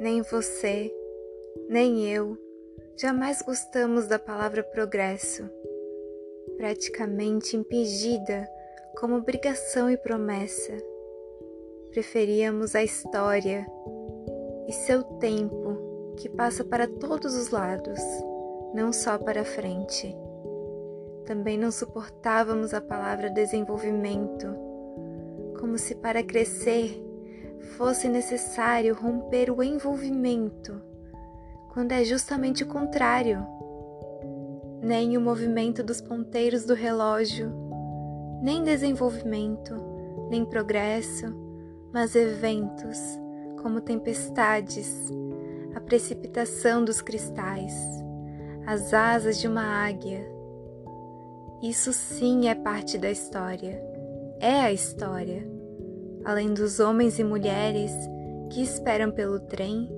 Nem você, nem eu, jamais gostamos da palavra progresso, praticamente impingida como obrigação e promessa. Preferíamos a história e seu tempo que passa para todos os lados, não só para frente. Também não suportávamos a palavra desenvolvimento, como se para crescer fosse necessário romper o envolvimento, quando é justamente o contrário. Nem o movimento dos ponteiros do relógio, nem desenvolvimento, nem progresso, mas eventos como tempestades, a precipitação dos cristais, as asas de uma águia. Isso sim é parte da história. É a história além dos homens e mulheres que esperam pelo trem,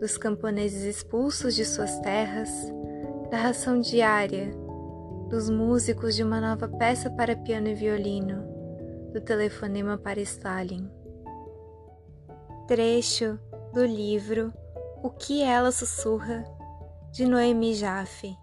dos camponeses expulsos de suas terras, da ração diária, dos músicos de uma nova peça para piano e violino, do telefonema para Stalin. Trecho do livro O que ela sussurra, de Noemi Jaffe.